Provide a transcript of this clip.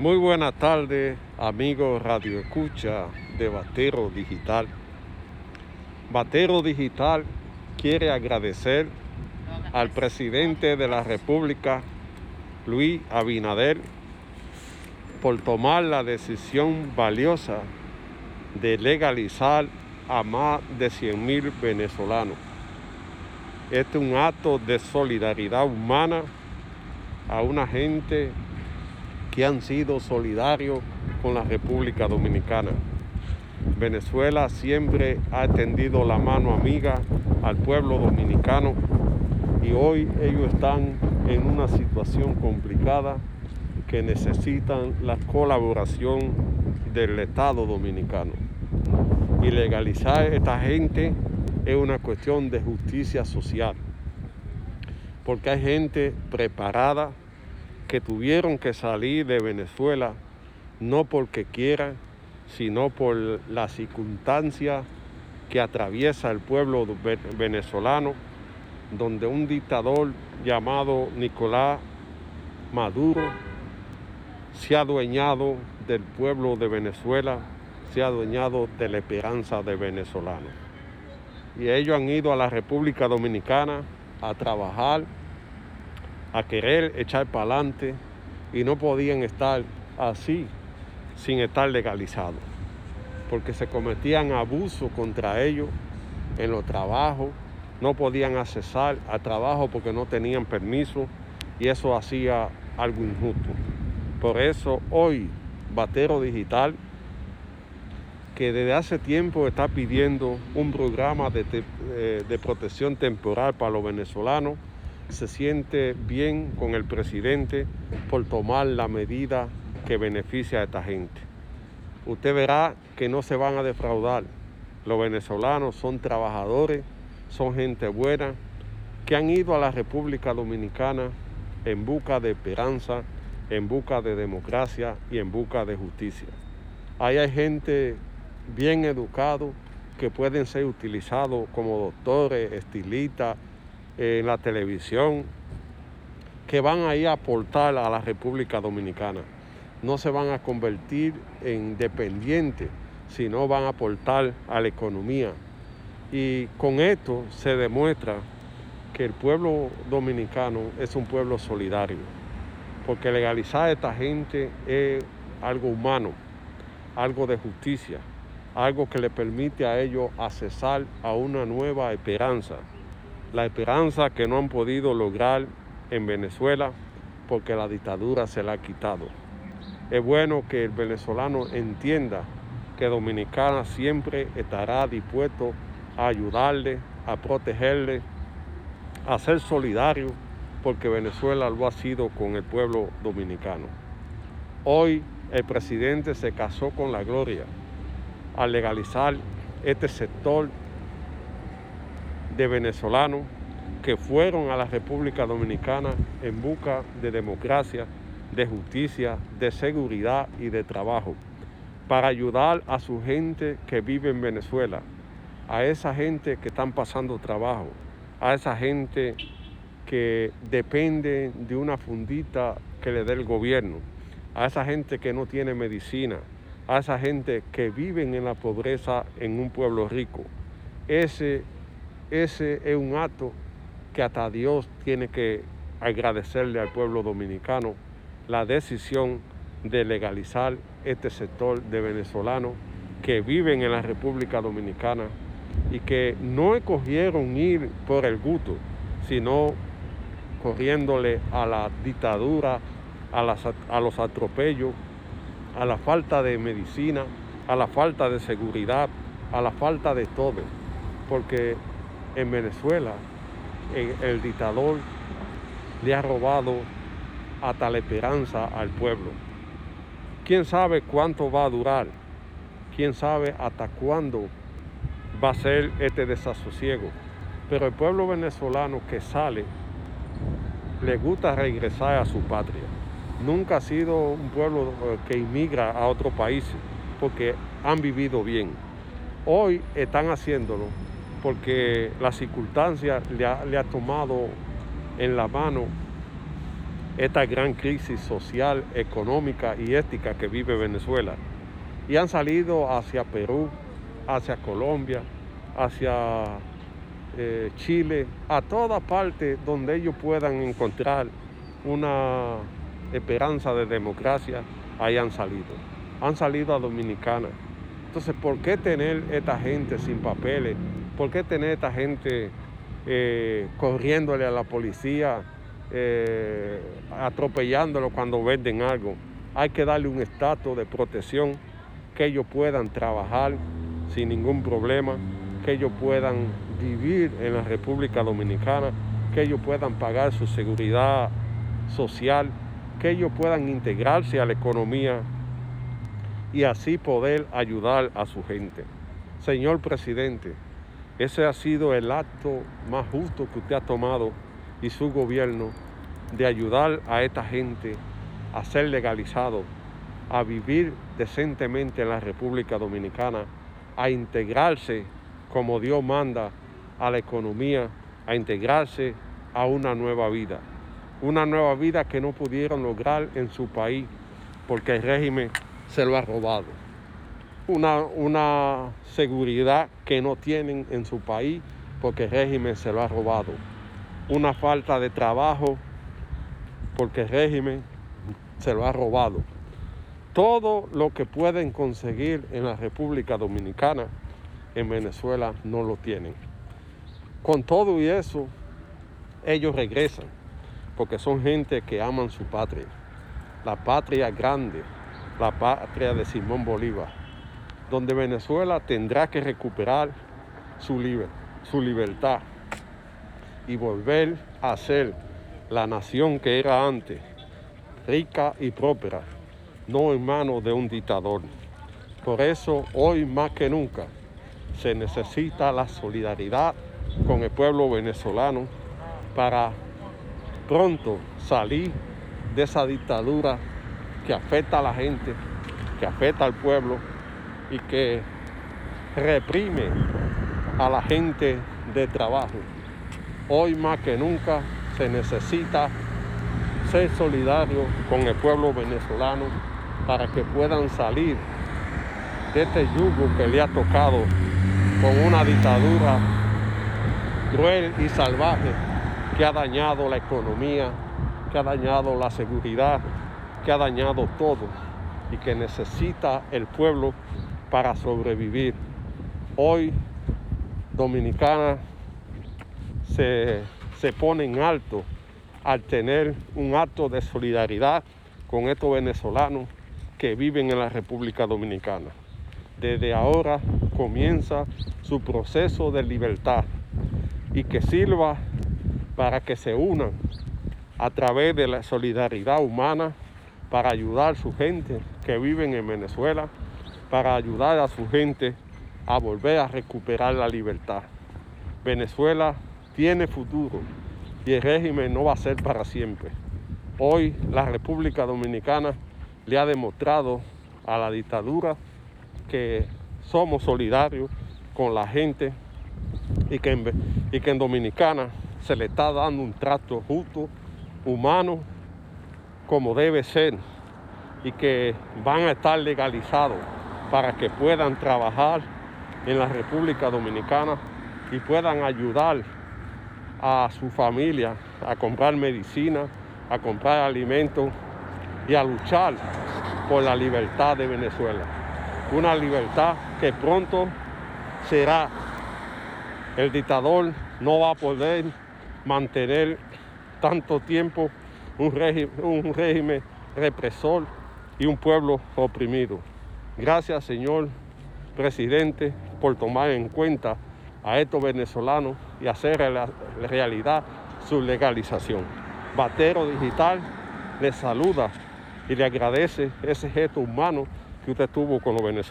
Muy buenas tardes, amigos Radio Escucha de Batero Digital. Batero Digital quiere agradecer al presidente de la República, Luis Abinader, por tomar la decisión valiosa de legalizar a más de 100.000 venezolanos. Este es un acto de solidaridad humana a una gente que han sido solidarios con la República Dominicana. Venezuela siempre ha extendido la mano amiga al pueblo dominicano y hoy ellos están en una situación complicada que necesitan la colaboración del Estado dominicano. Y legalizar a esta gente es una cuestión de justicia social, porque hay gente preparada que tuvieron que salir de Venezuela no porque quieran, sino por la circunstancia que atraviesa el pueblo venezolano, donde un dictador llamado Nicolás Maduro se ha adueñado del pueblo de Venezuela, se ha adueñado de la esperanza de venezolanos. Y ellos han ido a la República Dominicana a trabajar a querer echar para adelante y no podían estar así sin estar legalizados, porque se cometían abusos contra ellos en los trabajos, no podían accesar al trabajo porque no tenían permiso y eso hacía algo injusto. Por eso hoy Batero Digital, que desde hace tiempo está pidiendo un programa de, eh, de protección temporal para los venezolanos, se siente bien con el presidente por tomar la medida que beneficia a esta gente. Usted verá que no se van a defraudar. Los venezolanos son trabajadores, son gente buena, que han ido a la República Dominicana en busca de esperanza, en busca de democracia y en busca de justicia. Ahí hay gente bien educado que pueden ser utilizados como doctores, estilistas, en la televisión, que van a ir a aportar a la República Dominicana. No se van a convertir en dependientes, sino van a aportar a la economía. Y con esto se demuestra que el pueblo dominicano es un pueblo solidario, porque legalizar a esta gente es algo humano, algo de justicia, algo que le permite a ellos accesar a una nueva esperanza la esperanza que no han podido lograr en Venezuela porque la dictadura se la ha quitado. Es bueno que el venezolano entienda que Dominicana siempre estará dispuesto a ayudarle, a protegerle, a ser solidario, porque Venezuela lo ha sido con el pueblo dominicano. Hoy el presidente se casó con la gloria al legalizar este sector de venezolanos que fueron a la República Dominicana en busca de democracia, de justicia, de seguridad y de trabajo, para ayudar a su gente que vive en Venezuela, a esa gente que están pasando trabajo, a esa gente que depende de una fundita que le dé el gobierno, a esa gente que no tiene medicina, a esa gente que vive en la pobreza en un pueblo rico. Ese ese es un acto que hasta Dios tiene que agradecerle al pueblo dominicano la decisión de legalizar este sector de venezolanos que viven en la República Dominicana y que no escogieron ir por el gusto, sino corriéndole a la dictadura, a, a los atropellos, a la falta de medicina, a la falta de seguridad, a la falta de todo. Porque en Venezuela el dictador le ha robado hasta la esperanza al pueblo. ¿Quién sabe cuánto va a durar? ¿Quién sabe hasta cuándo va a ser este desasosiego? Pero el pueblo venezolano que sale le gusta regresar a su patria. Nunca ha sido un pueblo eh, que inmigra a otros países porque han vivido bien. Hoy están haciéndolo porque la circunstancia le ha, tomado en la mano esta gran crisis social, económica y ética que vive Venezuela. Y han salido hacia Perú, hacia Colombia, hacia eh, Chile, a toda parte donde ellos puedan encontrar una esperanza de democracia, ahí han salido. Han salido a Dominicana. Entonces, ¿por qué tener esta gente sin papeles? ¿Por qué tener esta gente eh, corriéndole a la policía, eh, atropellándolo cuando venden algo? Hay que darle un estatus de protección, que ellos puedan trabajar sin ningún problema, que ellos puedan vivir en la República Dominicana, que ellos puedan pagar su seguridad social, que ellos puedan integrarse a la economía y así poder ayudar a su gente. Señor presidente, ese ha sido el acto más justo que usted ha tomado y su gobierno de ayudar a esta gente a ser legalizado, a vivir decentemente en la República Dominicana, a integrarse como Dios manda a la economía, a integrarse a una nueva vida. Una nueva vida que no pudieron lograr en su país porque el régimen se lo ha robado. Una, una seguridad que no tienen en su país porque el régimen se lo ha robado. Una falta de trabajo porque el régimen se lo ha robado. Todo lo que pueden conseguir en la República Dominicana, en Venezuela, no lo tienen. Con todo y eso, ellos regresan, porque son gente que aman su patria. La patria grande, la patria de Simón Bolívar, donde Venezuela tendrá que recuperar su, su libertad y volver a ser la nación que era antes, rica y próspera, no en manos de un dictador. Por eso, hoy más que nunca, se necesita la solidaridad con el pueblo venezolano para pronto salir de esa dictadura que afecta a la gente, que afecta al pueblo y que reprime a la gente de trabajo. Hoy más que nunca se necesita ser solidario con el pueblo venezolano para que puedan salir de este yugo que le ha tocado con una dictadura cruel y salvaje que ha dañado la economía, que ha dañado la seguridad, que ha dañado todo y que necesita el pueblo para sobrevivir. Hoy Dominicana se, se pone en alto al tener un acto de solidaridad con estos venezolanos que viven en la República Dominicana. Desde ahora comienza su proceso de libertad y que sirva para que se unan a través de la solidaridad humana para ayudar a su gente que viven en Venezuela, para ayudar a su gente a volver a recuperar la libertad. Venezuela tiene futuro y el régimen no va a ser para siempre. Hoy la República Dominicana le ha demostrado a la dictadura que somos solidarios con la gente y que, en, y que en Dominicana se le está dando un trato justo, humano, como debe ser, y que van a estar legalizados para que puedan trabajar en la República Dominicana y puedan ayudar a su familia a comprar medicina, a comprar alimentos y a luchar por la libertad de Venezuela. Una libertad que pronto será el dictador no va a poder mantener tanto tiempo un régimen, represor y un pueblo oprimido. Gracias, señor presidente, por tomar en cuenta a estos venezolanos y hacer realidad su legalización. Batero Digital les saluda y le agradece ese gesto humano que usted tuvo con los venezolanos.